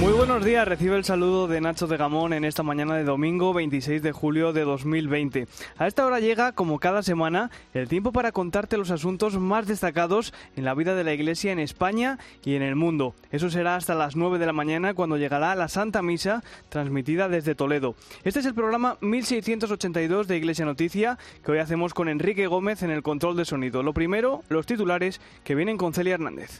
Muy buenos días, recibe el saludo de Nacho de Gamón en esta mañana de domingo 26 de julio de 2020. A esta hora llega, como cada semana, el tiempo para contarte los asuntos más destacados en la vida de la Iglesia en España y en el mundo. Eso será hasta las 9 de la mañana cuando llegará la Santa Misa transmitida desde Toledo. Este es el programa 1682 de Iglesia Noticia que hoy hacemos con Enrique Gómez en el control de sonido. Lo primero, los titulares que vienen con Celia Hernández.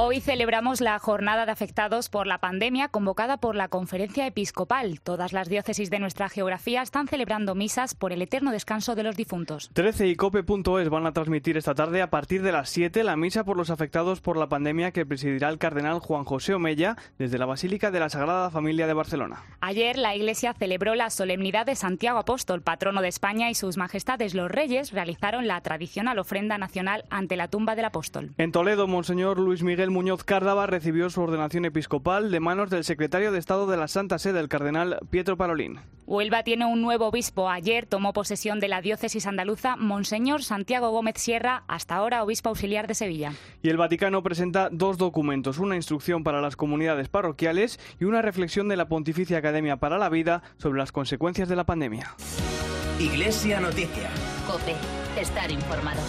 Hoy celebramos la jornada de afectados por la pandemia convocada por la Conferencia Episcopal. Todas las diócesis de nuestra geografía están celebrando misas por el eterno descanso de los difuntos. 13 y cope.es van a transmitir esta tarde a partir de las 7 la misa por los afectados por la pandemia que presidirá el cardenal Juan José Omella desde la Basílica de la Sagrada Familia de Barcelona. Ayer la Iglesia celebró la solemnidad de Santiago Apóstol, patrono de España, y sus majestades los reyes realizaron la tradicional ofrenda nacional ante la tumba del apóstol. En Toledo, Monseñor Luis Miguel Muñoz Cárdava recibió su ordenación episcopal de manos del secretario de Estado de la Santa Sede, el cardenal Pietro Parolín. Huelva tiene un nuevo obispo. Ayer tomó posesión de la diócesis andaluza Monseñor Santiago Gómez Sierra, hasta ahora obispo auxiliar de Sevilla. Y el Vaticano presenta dos documentos, una instrucción para las comunidades parroquiales y una reflexión de la Pontificia Academia para la Vida sobre las consecuencias de la pandemia. Iglesia Noticia. Cope, estar informado.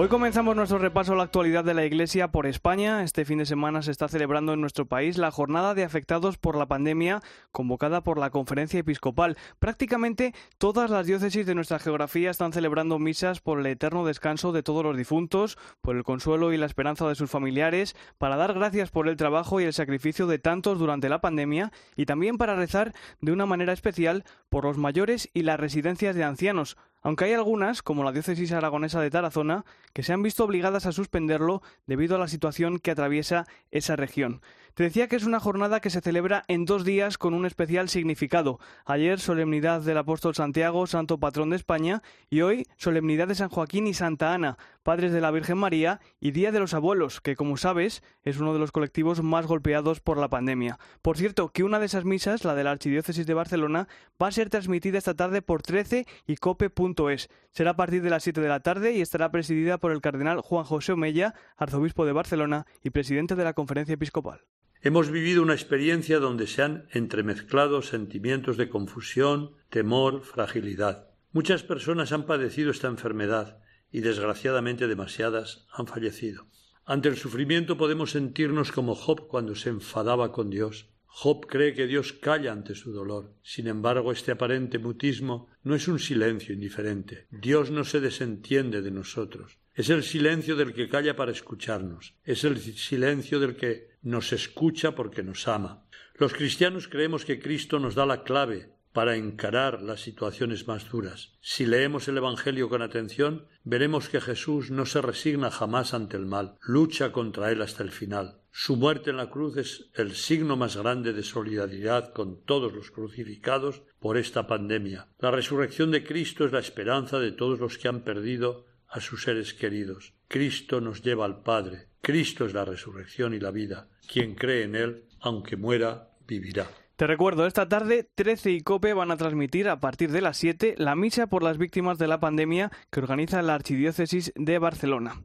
Hoy comenzamos nuestro repaso a la actualidad de la Iglesia por España. Este fin de semana se está celebrando en nuestro país la jornada de afectados por la pandemia convocada por la Conferencia Episcopal. Prácticamente todas las diócesis de nuestra geografía están celebrando misas por el eterno descanso de todos los difuntos, por el consuelo y la esperanza de sus familiares, para dar gracias por el trabajo y el sacrificio de tantos durante la pandemia y también para rezar de una manera especial por los mayores y las residencias de ancianos, aunque hay algunas, como la diócesis aragonesa de Tarazona, que se han visto obligadas a suspenderlo debido a la situación que atraviesa esa región. Decía que es una jornada que se celebra en dos días con un especial significado. Ayer, solemnidad del apóstol Santiago, santo patrón de España, y hoy, solemnidad de San Joaquín y Santa Ana, padres de la Virgen María, y Día de los Abuelos, que como sabes es uno de los colectivos más golpeados por la pandemia. Por cierto, que una de esas misas, la de la Archidiócesis de Barcelona, va a ser transmitida esta tarde por 13 y cope.es. Será a partir de las 7 de la tarde y estará presidida por el cardenal Juan José Omella, arzobispo de Barcelona y presidente de la Conferencia Episcopal. Hemos vivido una experiencia donde se han entremezclado sentimientos de confusión, temor, fragilidad. Muchas personas han padecido esta enfermedad y desgraciadamente demasiadas han fallecido. Ante el sufrimiento podemos sentirnos como Job cuando se enfadaba con Dios. Job cree que Dios calla ante su dolor. Sin embargo, este aparente mutismo no es un silencio indiferente. Dios no se desentiende de nosotros. Es el silencio del que calla para escucharnos. Es el silencio del que nos escucha porque nos ama. Los cristianos creemos que Cristo nos da la clave para encarar las situaciones más duras. Si leemos el Evangelio con atención, veremos que Jesús no se resigna jamás ante el mal, lucha contra él hasta el final. Su muerte en la cruz es el signo más grande de solidaridad con todos los crucificados por esta pandemia. La resurrección de Cristo es la esperanza de todos los que han perdido a sus seres queridos. Cristo nos lleva al Padre. Cristo es la resurrección y la vida. Quien cree en Él, aunque muera, vivirá. Te recuerdo, esta tarde 13 y COPE van a transmitir a partir de las 7 la misa por las víctimas de la pandemia que organiza la Archidiócesis de Barcelona.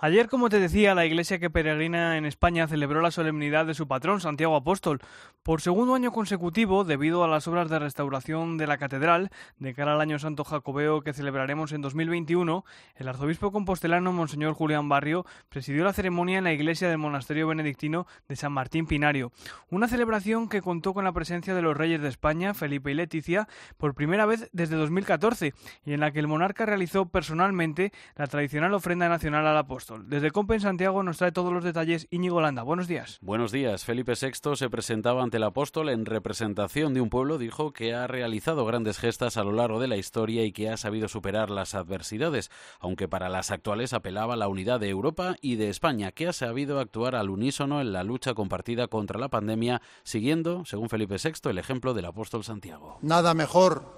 Ayer, como te decía, la iglesia que peregrina en España celebró la solemnidad de su patrón, Santiago Apóstol. Por segundo año consecutivo, debido a las obras de restauración de la catedral, de cara al año santo jacobeo que celebraremos en 2021, el arzobispo compostelano Monseñor Julián Barrio presidió la ceremonia en la iglesia del monasterio benedictino de San Martín Pinario. Una celebración que contó con la presencia de los reyes de España, Felipe y Leticia, por primera vez desde 2014, y en la que el monarca realizó personalmente la tradicional ofrenda nacional al apóstol. Desde Compen Santiago nos trae todos los detalles Íñigo Landa. Buenos días. Buenos días. Felipe VI se presentaba ante el apóstol en representación de un pueblo. Dijo que ha realizado grandes gestas a lo largo de la historia y que ha sabido superar las adversidades, aunque para las actuales apelaba a la unidad de Europa y de España, que ha sabido actuar al unísono en la lucha compartida contra la pandemia, siguiendo, según Felipe VI, el ejemplo del apóstol Santiago. Nada mejor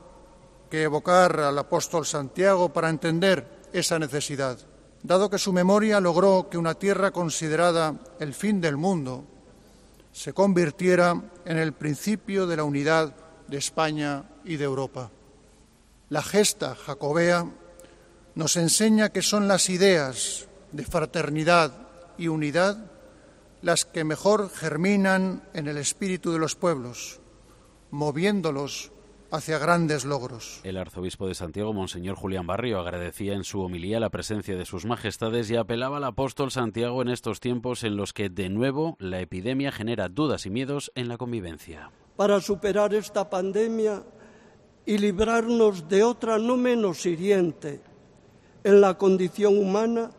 que evocar al apóstol Santiago para entender esa necesidad dado que su memoria logró que una tierra considerada el fin del mundo se convirtiera en el principio de la unidad de España y de Europa. La gesta jacobea nos enseña que son las ideas de fraternidad y unidad las que mejor germinan en el espíritu de los pueblos, moviéndolos hacia grandes logros. El arzobispo de Santiago, Monseñor Julián Barrio, agradecía en su homilía la presencia de sus majestades y apelaba al apóstol Santiago en estos tiempos en los que, de nuevo, la epidemia genera dudas y miedos en la convivencia. Para superar esta pandemia y librarnos de otra no menos hiriente en la condición humana,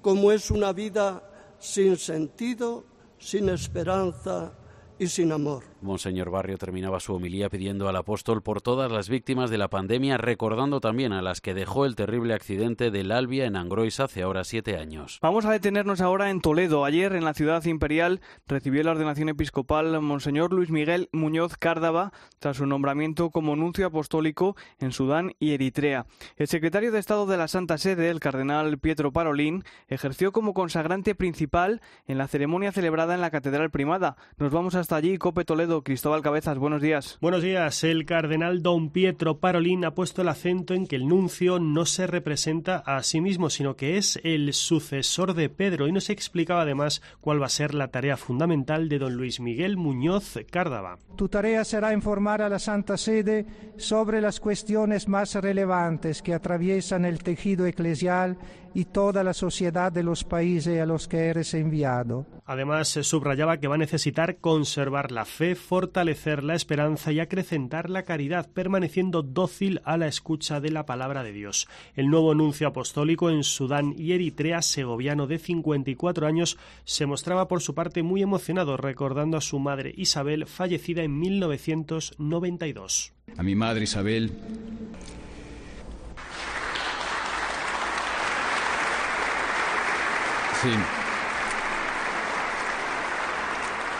como es una vida sin sentido, sin esperanza y sin amor. Monseñor Barrio terminaba su homilía pidiendo al apóstol por todas las víctimas de la pandemia, recordando también a las que dejó el terrible accidente del Albia en Angrois hace ahora siete años. Vamos a detenernos ahora en Toledo. Ayer, en la ciudad imperial, recibió la ordenación episcopal Monseñor Luis Miguel Muñoz Cárdava tras su nombramiento como nuncio apostólico en Sudán y Eritrea. El secretario de Estado de la Santa Sede, el cardenal Pietro Parolín, ejerció como consagrante principal en la ceremonia celebrada en la Catedral Primada. Nos vamos hasta allí, Cope Toledo Cristóbal Cabezas, buenos días. Buenos días. El cardenal don Pietro Parolín ha puesto el acento en que el nuncio no se representa a sí mismo, sino que es el sucesor de Pedro y nos explicaba además cuál va a ser la tarea fundamental de don Luis Miguel Muñoz Cárdava. Tu tarea será informar a la Santa Sede sobre las cuestiones más relevantes que atraviesan el tejido eclesial y toda la sociedad de los países a los que eres enviado. Además, se subrayaba que va a necesitar conservar la fe, fortalecer la esperanza y acrecentar la caridad, permaneciendo dócil a la escucha de la palabra de Dios. El nuevo nuncio apostólico en Sudán y Eritrea, segoviano de 54 años, se mostraba por su parte muy emocionado recordando a su madre Isabel, fallecida en 1992. A mi madre Isabel Sí.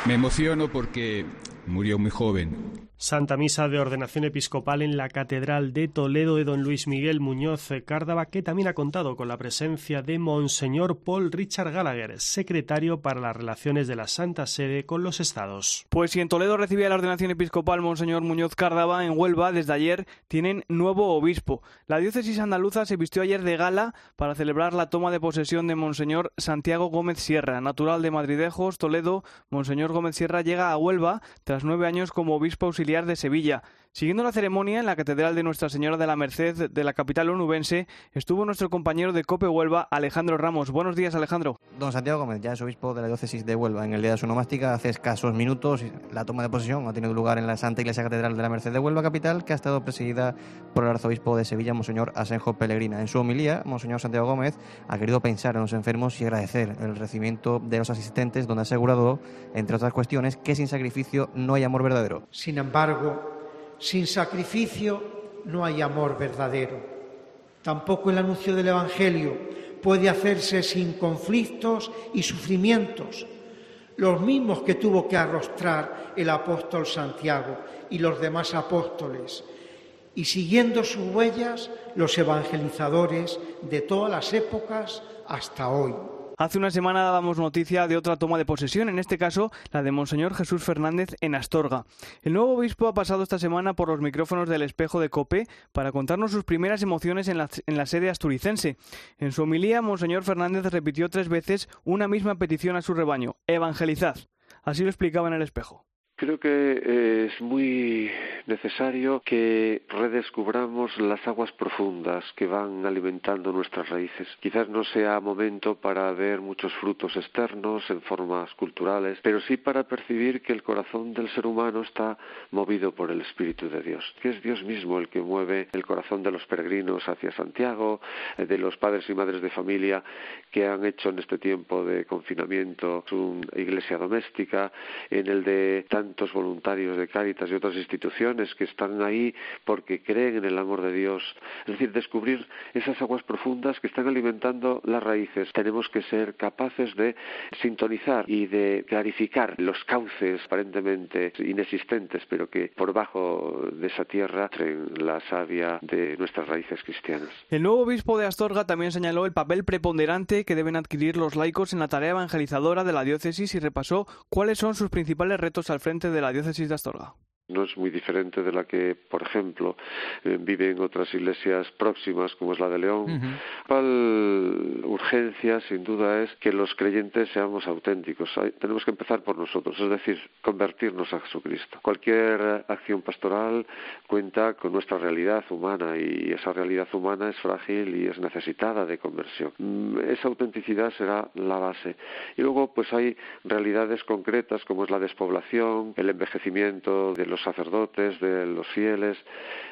Me emociono porque murió muy joven. Santa Misa de Ordenación Episcopal en la Catedral de Toledo de don Luis Miguel Muñoz Cárdava, que también ha contado con la presencia de Monseñor Paul Richard Gallagher, secretario para las relaciones de la Santa Sede con los Estados. Pues si en Toledo recibía la ordenación episcopal Monseñor Muñoz Cárdava, en Huelva desde ayer tienen nuevo obispo. La diócesis andaluza se vistió ayer de gala para celebrar la toma de posesión de Monseñor Santiago Gómez Sierra, natural de Madridejos, Toledo. Monseñor Gómez Sierra llega a Huelva tras nueve años como obispo auxiliar de Sevilla. Siguiendo la ceremonia en la Catedral de Nuestra Señora de la Merced de la capital onubense, estuvo nuestro compañero de Cope Huelva, Alejandro Ramos. Buenos días, Alejandro. Don Santiago Gómez, ya es obispo de la diócesis de Huelva. En el día de su nomástica, hace escasos minutos, la toma de posesión ha tenido lugar en la Santa Iglesia Catedral de la Merced de Huelva capital, que ha estado presidida por el arzobispo de Sevilla, Monseñor Asenjo Pellegrina. En su homilía, Monseñor Santiago Gómez ha querido pensar en los enfermos y agradecer el recibimiento de los asistentes, donde ha asegurado, entre otras cuestiones, que sin sacrificio no hay amor verdadero. Sin embargo, sin sacrificio no hay amor verdadero. Tampoco el anuncio del Evangelio puede hacerse sin conflictos y sufrimientos, los mismos que tuvo que arrostrar el apóstol Santiago y los demás apóstoles, y siguiendo sus huellas los evangelizadores de todas las épocas hasta hoy. Hace una semana dábamos noticia de otra toma de posesión, en este caso la de Monseñor Jesús Fernández en Astorga. El nuevo obispo ha pasado esta semana por los micrófonos del espejo de Cope para contarnos sus primeras emociones en la, en la sede asturicense. En su homilía, Monseñor Fernández repitió tres veces una misma petición a su rebaño, evangelizad. Así lo explicaba en el espejo. Creo que eh, es muy necesario que redescubramos las aguas profundas que van alimentando nuestras raíces. Quizás no sea momento para ver muchos frutos externos en formas culturales, pero sí para percibir que el corazón del ser humano está movido por el Espíritu de Dios, que es Dios mismo el que mueve el corazón de los peregrinos hacia Santiago, eh, de los padres y madres de familia que han hecho en este tiempo de confinamiento su iglesia doméstica, en el de tantos voluntarios de Cáritas y otras instituciones que están ahí porque creen en el amor de Dios. Es decir, descubrir esas aguas profundas que están alimentando las raíces. Tenemos que ser capaces de sintonizar y de clarificar los cauces aparentemente inexistentes, pero que por bajo de esa tierra traen la savia de nuestras raíces cristianas. El nuevo obispo de Astorga también señaló el papel preponderante que deben adquirir los laicos en la tarea evangelizadora de la diócesis y repasó cuáles son sus principales retos al frente de la diócesis de Astorga. No es muy diferente de la que, por ejemplo, eh, vive en otras iglesias próximas, como es la de León. La urgencia, sin duda, es que los creyentes seamos auténticos. tenemos que empezar por nosotros, es decir, convertirnos a Jesucristo. Cualquier acción pastoral cuenta con nuestra realidad humana y esa realidad humana es frágil y es necesitada de conversión. Mm, esa autenticidad será la base. Y luego, pues hay realidades concretas como es la despoblación, el envejecimiento de los los sacerdotes, de los fieles,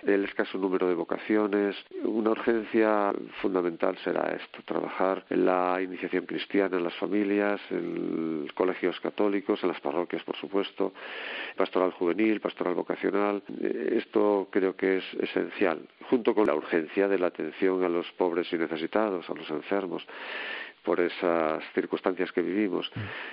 el escaso número de vocaciones. Una urgencia fundamental será esto, trabajar en la iniciación cristiana en las familias, en colegios católicos, en las parroquias, por supuesto, pastoral juvenil, pastoral vocacional. Esto creo que es esencial, junto con la urgencia de la atención a los pobres y necesitados, a los enfermos por esas circunstancias que vivimos.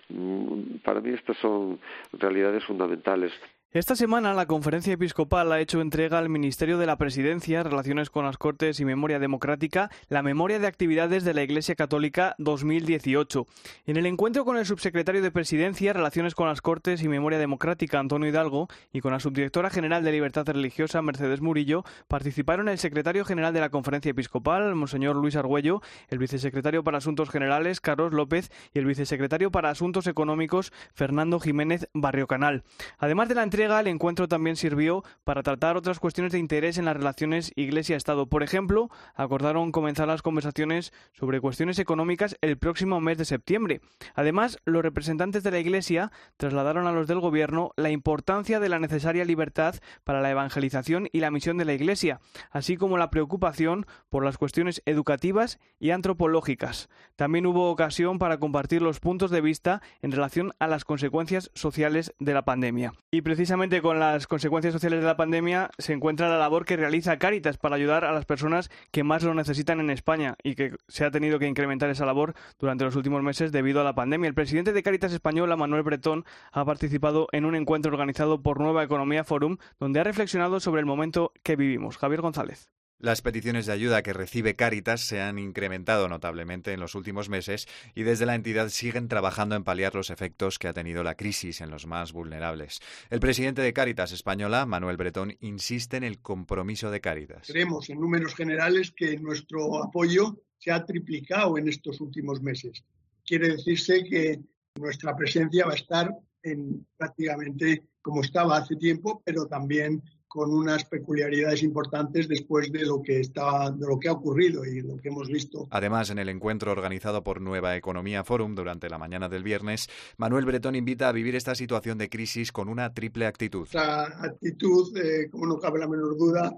Mm, para mí estas son realidades fundamentales. Esta semana la Conferencia Episcopal ha hecho entrega al Ministerio de la Presidencia, Relaciones con las Cortes y Memoria Democrática la memoria de actividades de la Iglesia Católica 2018. En el encuentro con el subsecretario de Presidencia, Relaciones con las Cortes y Memoria Democrática, Antonio Hidalgo, y con la subdirectora general de Libertad Religiosa, Mercedes Murillo, participaron el secretario general de la Conferencia Episcopal, Monseñor Luis Argüello, el vicesecretario para Asuntos Generales, Carlos López, y el vicesecretario para Asuntos Económicos, Fernando Jiménez Barriocanal. Además de la entrega el encuentro también sirvió para tratar otras cuestiones de interés en las relaciones Iglesia-Estado. Por ejemplo, acordaron comenzar las conversaciones sobre cuestiones económicas el próximo mes de septiembre. Además, los representantes de la Iglesia trasladaron a los del Gobierno la importancia de la necesaria libertad para la evangelización y la misión de la Iglesia, así como la preocupación por las cuestiones educativas y antropológicas. También hubo ocasión para compartir los puntos de vista en relación a las consecuencias sociales de la pandemia. Y precisamente precisamente con las consecuencias sociales de la pandemia se encuentra la labor que realiza Cáritas para ayudar a las personas que más lo necesitan en España y que se ha tenido que incrementar esa labor durante los últimos meses debido a la pandemia. El presidente de Cáritas Española, Manuel Bretón, ha participado en un encuentro organizado por Nueva Economía Forum donde ha reflexionado sobre el momento que vivimos. Javier González. Las peticiones de ayuda que recibe Cáritas se han incrementado notablemente en los últimos meses y desde la entidad siguen trabajando en paliar los efectos que ha tenido la crisis en los más vulnerables. El presidente de Cáritas Española, Manuel Bretón, insiste en el compromiso de Cáritas. Creemos en números generales que nuestro apoyo se ha triplicado en estos últimos meses. Quiere decirse que nuestra presencia va a estar en prácticamente como estaba hace tiempo, pero también con unas peculiaridades importantes después de lo que está, de lo que ha ocurrido y lo que hemos visto. Además, en el encuentro organizado por Nueva Economía Forum durante la mañana del viernes, Manuel Bretón invita a vivir esta situación de crisis con una triple actitud. Esta actitud, eh, como no cabe la menor duda,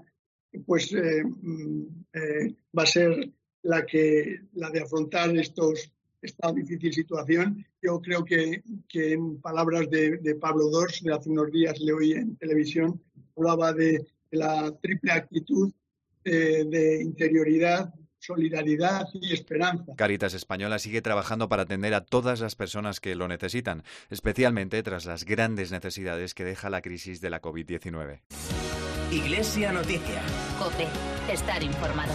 pues eh, mm, eh, va a ser la que la de afrontar estos esta difícil situación. Yo creo que, en palabras de, Pablo Dors, de hace unos días le oí en televisión, hablaba de, la triple actitud eh, de interioridad, solidaridad y esperanza. Caritas Española sigue trabajando para atender a todas las personas que lo necesitan, especialmente tras las grandes necesidades que deja la crisis de la COVID-19. Iglesia Noticia. COPE. Estar informado.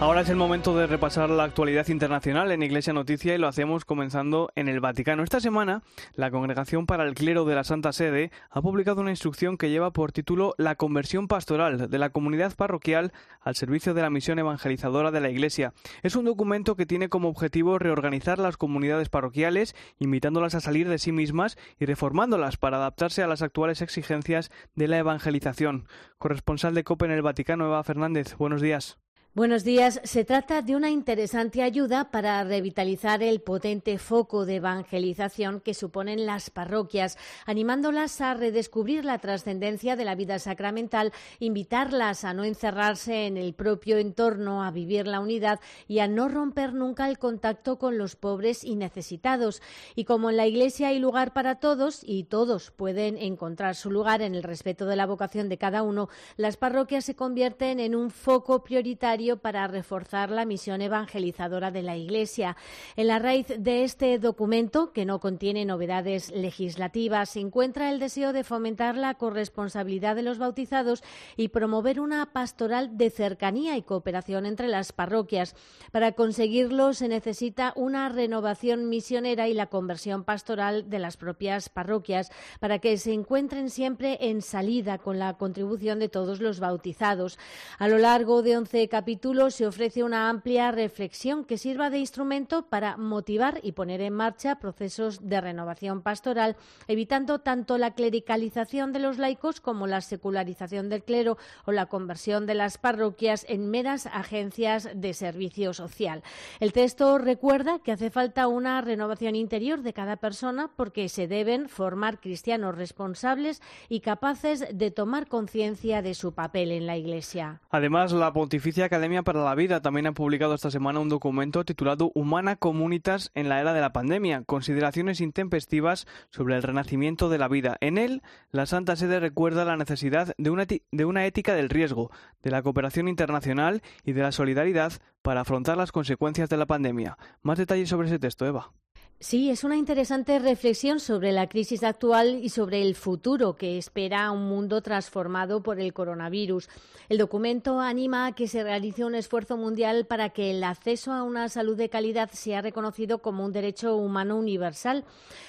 Ahora es el momento de repasar la actualidad internacional en Iglesia Noticia y lo hacemos comenzando en el Vaticano. Esta semana, la Congregación para el Clero de la Santa Sede ha publicado una instrucción que lleva por título La conversión pastoral de la comunidad parroquial al servicio de la misión evangelizadora de la Iglesia. Es un documento que tiene como objetivo reorganizar las comunidades parroquiales, invitándolas a salir de sí mismas y reformándolas para adaptarse a las actuales exigencias de la evangelización. Corresponsal de COPE en el Vaticano, Eva Fernández, buenos días. Buenos días. Se trata de una interesante ayuda para revitalizar el potente foco de evangelización que suponen las parroquias, animándolas a redescubrir la trascendencia de la vida sacramental, invitarlas a no encerrarse en el propio entorno, a vivir la unidad y a no romper nunca el contacto con los pobres y necesitados. Y como en la Iglesia hay lugar para todos y todos pueden encontrar su lugar en el respeto de la vocación de cada uno, las parroquias se convierten en un foco prioritario necesario para reforzar la misión evangelizadora de la Iglesia. En la raíz de este documento, que no contiene novedades legislativas, se encuentra el deseo de fomentar la corresponsabilidad de los bautizados y promover una pastoral de cercanía y cooperación entre las parroquias. Para conseguirlo se necesita una renovación misionera y la conversión pastoral de las propias parroquias para que se encuentren siempre en salida con la contribución de todos los bautizados. A lo largo de once capítulos se ofrece una amplia reflexión que sirva de instrumento para motivar y poner en marcha procesos de renovación pastoral, evitando tanto la clericalización de los laicos como la secularización del clero o la conversión de las parroquias en meras agencias de servicio social. El texto recuerda que hace falta una renovación interior de cada persona porque se deben formar cristianos responsables y capaces de tomar conciencia de su papel en la Iglesia. Además, la Pontificia Academia para la Vida también ha publicado esta semana un documento titulado Humana Comunitas en la era de la pandemia, consideraciones intempestivas sobre el renacimiento de la vida. En él, la Santa Sede recuerda la necesidad de una, de una ética del riesgo, de la cooperación internacional y de la solidaridad para afrontar las consecuencias de la pandemia. Más detalles sobre ese texto, Eva. Sí, es una interesante reflexión sobre la crisis actual y sobre el futuro que espera un mundo transformado por el coronavirus. El documento anima a que se realice un esfuerzo mundial para que el acceso a una salud de calidad sea reconocido como un derecho humano universal.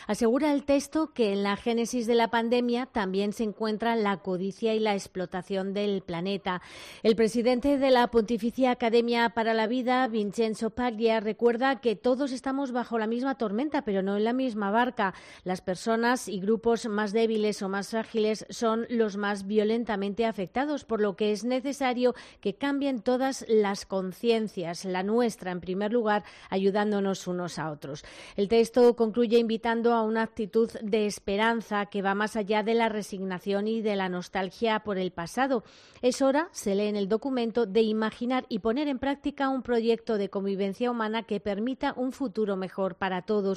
Asegura el texto que en la génesis de la pandemia también se encuentra la codicia y la explotación del planeta. El presidente de la Pontificia Academia para la Vida, Vincenzo Paglia, recuerda que todos estamos bajo la misma tormenta pero no en la misma barca. Las personas y grupos más débiles o más frágiles son los más violentamente afectados, por lo que es necesario que cambien todas las conciencias, la nuestra en primer lugar, ayudándonos unos a otros. El texto concluye invitando a una actitud de esperanza que va más allá de la resignación y de la nostalgia por el pasado. Es hora, se lee en el documento, de imaginar y poner en práctica un proyecto de convivencia humana que permita un futuro mejor para todos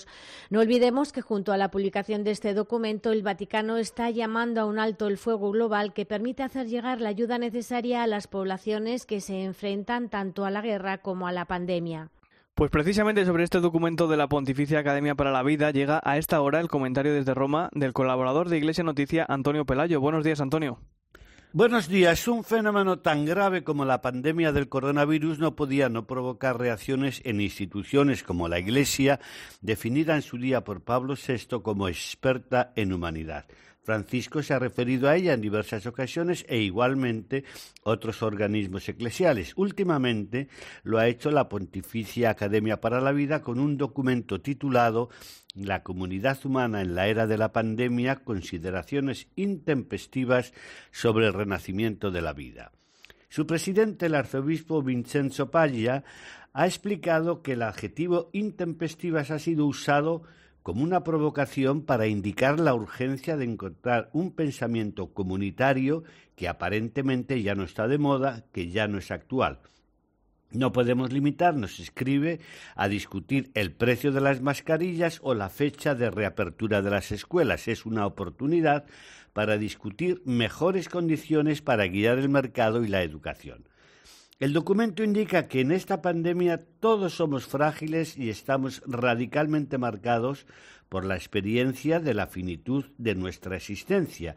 no olvidemos que junto a la publicación de este documento, el Vaticano está llamando a un alto el fuego global que permite hacer llegar la ayuda necesaria a las poblaciones que se enfrentan tanto a la guerra como a la pandemia. Pues precisamente sobre este documento de la Pontificia Academia para la Vida llega a esta hora el comentario desde Roma del colaborador de Iglesia Noticia, Antonio Pelayo. Buenos días, Antonio. Buenos días. Un fenómeno tan grave como la pandemia del coronavirus no podía no provocar reacciones en instituciones como la Iglesia, definida en su día por Pablo VI como experta en humanidad. Francisco se ha referido a ella en diversas ocasiones e igualmente otros organismos eclesiales. Últimamente lo ha hecho la Pontificia Academia para la Vida con un documento titulado La comunidad humana en la era de la pandemia, consideraciones intempestivas sobre el renacimiento de la vida. Su presidente, el arzobispo Vincenzo Paglia, ha explicado que el adjetivo intempestivas ha sido usado como una provocación para indicar la urgencia de encontrar un pensamiento comunitario que aparentemente ya no está de moda, que ya no es actual. No podemos limitarnos, escribe, a discutir el precio de las mascarillas o la fecha de reapertura de las escuelas. Es una oportunidad para discutir mejores condiciones para guiar el mercado y la educación. El documento indica que en esta pandemia todos somos frágiles y estamos radicalmente marcados por la experiencia de la finitud de nuestra existencia.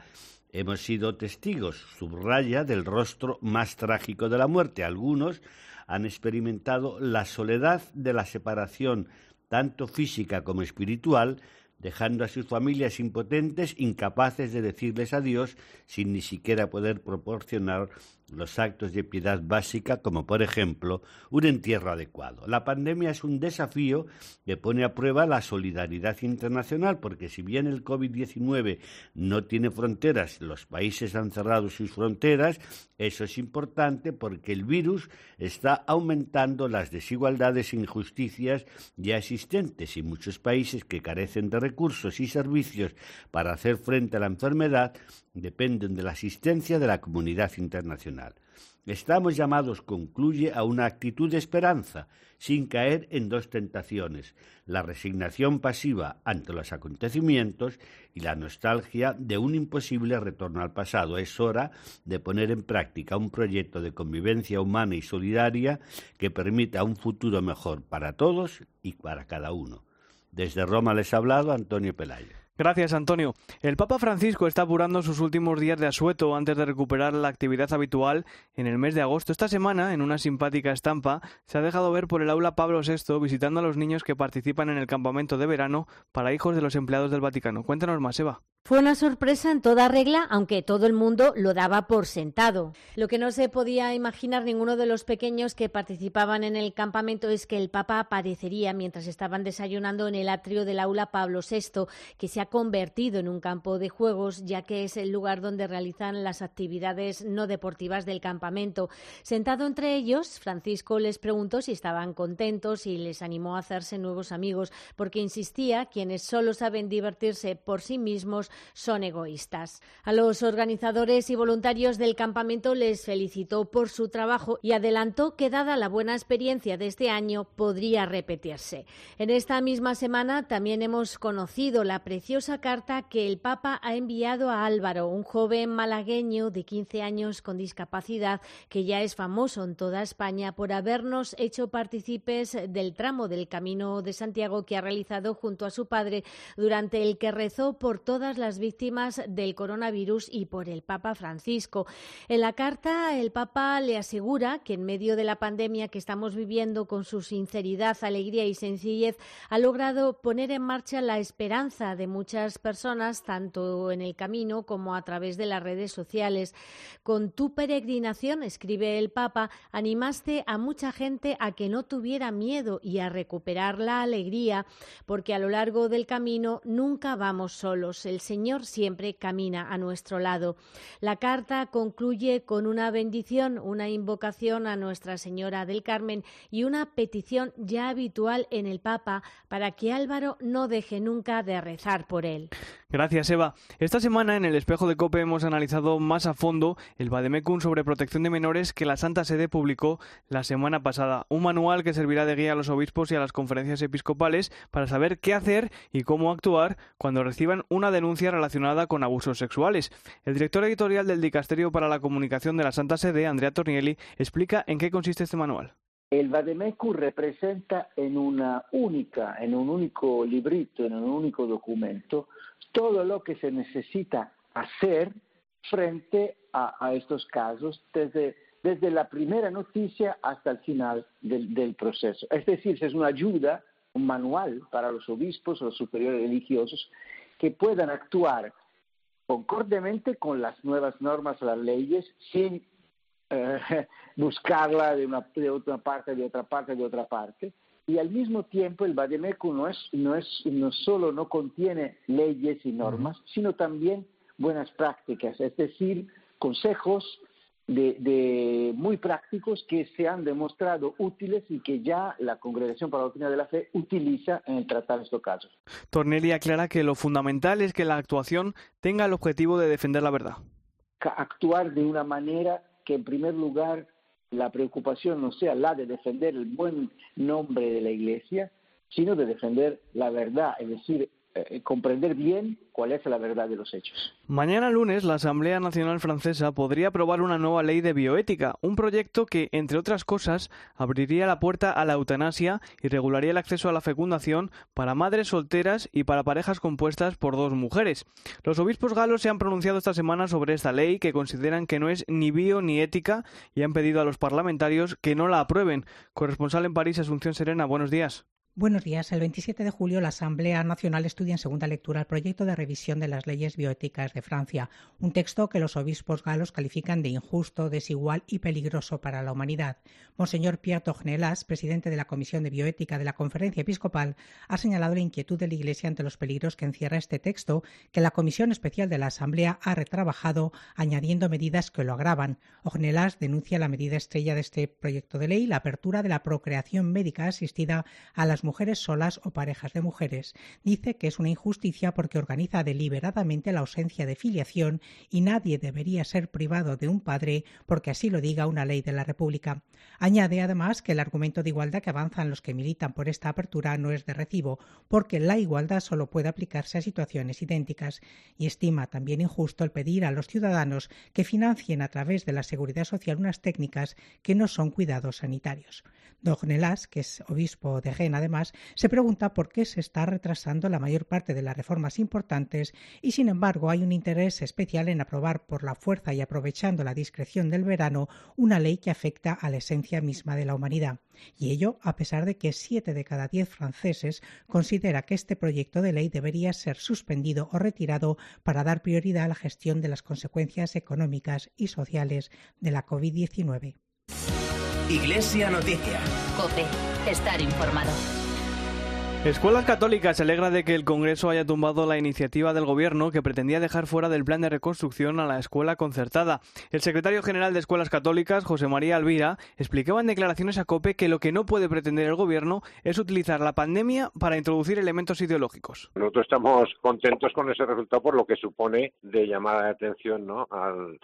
Hemos sido testigos, subraya, del rostro más trágico de la muerte. Algunos han experimentado la soledad de la separación, tanto física como espiritual, dejando a sus familias impotentes, incapaces de decirles adiós, sin ni siquiera poder proporcionar los actos de piedad básica, como por ejemplo un entierro adecuado. La pandemia es un desafío que pone a prueba la solidaridad internacional, porque si bien el COVID-19 no tiene fronteras, los países han cerrado sus fronteras, eso es importante porque el virus está aumentando las desigualdades e injusticias ya existentes y muchos países que carecen de recursos y servicios para hacer frente a la enfermedad dependen de la asistencia de la comunidad internacional. Estamos llamados, concluye, a una actitud de esperanza, sin caer en dos tentaciones, la resignación pasiva ante los acontecimientos y la nostalgia de un imposible retorno al pasado. Es hora de poner en práctica un proyecto de convivencia humana y solidaria que permita un futuro mejor para todos y para cada uno. Desde Roma les ha hablado Antonio Pelayo. Gracias, Antonio. El Papa Francisco está apurando sus últimos días de asueto antes de recuperar la actividad habitual en el mes de agosto. Esta semana, en una simpática estampa, se ha dejado ver por el aula Pablo VI visitando a los niños que participan en el campamento de verano para hijos de los empleados del Vaticano. Cuéntanos más, Eva. Fue una sorpresa en toda regla, aunque todo el mundo lo daba por sentado. Lo que no se podía imaginar ninguno de los pequeños que participaban en el campamento es que el Papa aparecería mientras estaban desayunando en el atrio del aula Pablo VI, que se ha convertido en un campo de juegos, ya que es el lugar donde realizan las actividades no deportivas del campamento. Sentado entre ellos, Francisco les preguntó si estaban contentos y les animó a hacerse nuevos amigos, porque insistía, quienes solo saben divertirse por sí mismos son egoístas. A los organizadores y voluntarios del campamento les felicitó por su trabajo y adelantó que dada la buena experiencia de este año podría repetirse. En esta misma semana también hemos conocido la preciosa carta que el Papa ha enviado a Álvaro, un joven malagueño de 15 años con discapacidad que ya es famoso en toda España por habernos hecho partícipes del tramo del Camino de Santiago que ha realizado junto a su padre durante el que rezó por todas las las víctimas del coronavirus y por el Papa Francisco. En la carta, el Papa le asegura que en medio de la pandemia que estamos viviendo, con su sinceridad, alegría y sencillez, ha logrado poner en marcha la esperanza de muchas personas, tanto en el camino como a través de las redes sociales. Con tu peregrinación, escribe el Papa, animaste a mucha gente a que no tuviera miedo y a recuperar la alegría, porque a lo largo del camino nunca vamos solos. El Señor siempre camina a nuestro lado. La carta concluye con una bendición, una invocación a Nuestra Señora del Carmen y una petición ya habitual en el Papa para que Álvaro no deje nunca de rezar por él. Gracias, Eva. Esta semana en el Espejo de Cope hemos analizado más a fondo el Vademecum sobre protección de menores que la Santa Sede publicó la semana pasada. Un manual que servirá de guía a los obispos y a las conferencias episcopales para saber qué hacer y cómo actuar cuando reciban una denuncia relacionada con abusos sexuales. El director editorial del Dicasterio para la Comunicación de la Santa Sede, Andrea Tornielli, explica en qué consiste este manual. El Vademecum representa en una única, en un único librito, en un único documento, todo lo que se necesita hacer frente a, estos casos desde, desde, la primera noticia hasta el final del, del, proceso. Es decir, es una ayuda, un manual para los obispos, los superiores religiosos, que puedan actuar concordemente con las nuevas normas, las leyes, sin eh, buscarla de una, de otra parte, de otra parte, de otra parte, y al mismo tiempo el Bademecu no es, no es, no solo no contiene leyes y normas, sino también buenas prácticas, es decir, consejos de, muy prácticos que se han demostrado útiles y que ya la Congregación para la Doctrina de la Fe utiliza en tratar estos casos. Tornelli aclara que lo fundamental es que la actuación tenga el objetivo de defender la verdad. Actuar de una manera que, en primer lugar, la preocupación no sea la de defender el buen nombre de la Iglesia, sino de defender la verdad, es decir, eh, comprender bien cuál es la verdad de los hechos. Mañana lunes, la Asamblea Nacional Francesa podría aprobar una nueva ley de bioética, un proyecto que, entre otras cosas, abriría la puerta a la eutanasia y regularía el acceso a la fecundación para madres solteras y para parejas compuestas por dos mujeres. Los obispos galos se han pronunciado esta semana sobre esta ley, que consideran que no es ni bio ni ética, y han pedido a los parlamentarios que no la aprueben. Corresponsal en París, Asunción Serena, buenos días. Buenos días. El 27 de julio la Asamblea Nacional estudia en segunda lectura el proyecto de revisión de las leyes bioéticas de Francia, un texto que los obispos galos califican de injusto, desigual y peligroso para la humanidad. Monseñor Pierre Tornelas, presidente de la Comisión de Bioética de la Conferencia Episcopal, ha señalado la inquietud de la Iglesia ante los peligros que encierra este texto, que la Comisión Especial de la Asamblea ha retrabajado añadiendo medidas que lo agravan. Ornelas denuncia la medida estrella de este proyecto de ley, la apertura de la procreación médica asistida a las mujeres solas o parejas de mujeres. Dice que es una injusticia porque organiza deliberadamente la ausencia de filiación y nadie debería ser privado de un padre porque así lo diga una ley de la República. Añade además que el argumento de igualdad que avanzan los que militan por esta apertura no es de recibo, porque la igualdad solo puede aplicarse a situaciones idénticas y estima también injusto el pedir a los ciudadanos que financien a través de la seguridad social unas técnicas que no son cuidados sanitarios. Dognelas, que es obispo de Gen además, se pregunta por qué se está retrasando la mayor parte de las reformas importantes y sin embargo hay un interés especial en aprobar por la fuerza y aprovechando la discreción del verano una ley que afecta a la esencia misma de la humanidad. Y ello a pesar de que siete de cada diez franceses considera que este proyecto de ley debería ser suspendido o retirado para dar prioridad a la gestión de las consecuencias económicas y sociales de la COVID-19. Iglesia Noticia. Cope, estar informado. Escuelas Católicas se alegra de que el Congreso haya tumbado la iniciativa del Gobierno que pretendía dejar fuera del plan de reconstrucción a la escuela concertada. El secretario general de Escuelas Católicas, José María Alvira, explicaba en declaraciones a COPE que lo que no puede pretender el Gobierno es utilizar la pandemia para introducir elementos ideológicos. Nosotros estamos contentos con ese resultado por lo que supone de llamar la atención ¿no? al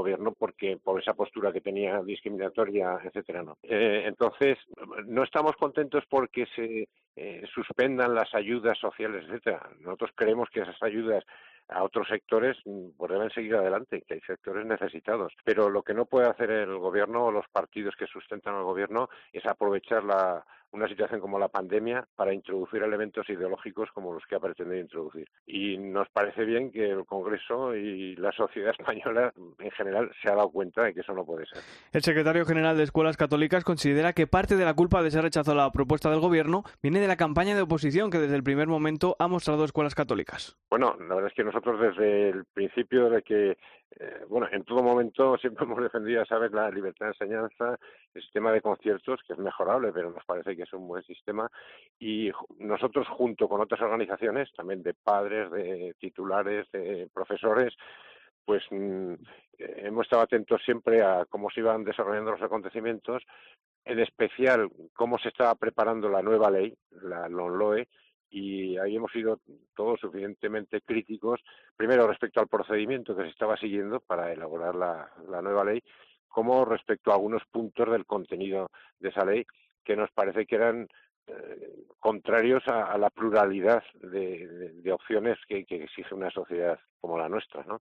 gobierno porque por esa postura que tenía discriminatoria, etcétera, ¿no? Eh, entonces, no estamos contentos porque se eh, suspendan las ayudas sociales, etcétera. Nosotros creemos que esas ayudas a otros sectores pues deben seguir adelante, que hay sectores necesitados. Pero lo que no puede hacer el gobierno o los partidos que sustentan al gobierno es aprovechar la, una situación como la pandemia para introducir elementos ideológicos como los que ha pretendido introducir. Y nos parece bien que el Congreso y la sociedad española en general se ha dado cuenta de que eso no puede ser. El secretario general de Escuelas Católicas considera que parte de la culpa de ser rechazado la propuesta del Gobierno viene de la campaña de oposición que desde el primer momento ha mostrado Escuelas Católicas. Bueno, la verdad es que nosotros desde el principio de que eh, bueno, en todo momento siempre hemos defendido, ¿sabes?, la libertad de enseñanza, el sistema de conciertos, que es mejorable, pero nos parece que es un buen sistema. Y nosotros, junto con otras organizaciones, también de padres, de titulares, de profesores, pues mm, eh, hemos estado atentos siempre a cómo se iban desarrollando los acontecimientos, en especial cómo se estaba preparando la nueva ley, la LONLOE, y ahí hemos sido todos suficientemente críticos, primero respecto al procedimiento que se estaba siguiendo para elaborar la, nueva ley, como respecto a algunos puntos del contenido de esa ley que nos parece que eran eh, contrarios a, la pluralidad de, opciones que, que exige una sociedad como la nuestra, ¿no?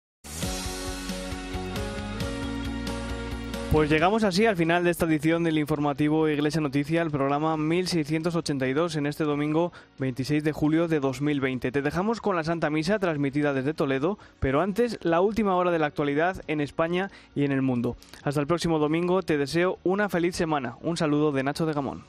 Pues llegamos así al final de esta edición del informativo Iglesia Noticia, el programa 1682 en este domingo 26 de julio de 2020. Te dejamos con la Santa Misa transmitida desde Toledo, pero antes la última hora de la actualidad en España y en el mundo. Hasta el próximo domingo te deseo una feliz semana. Un saludo de Nacho de Gamón.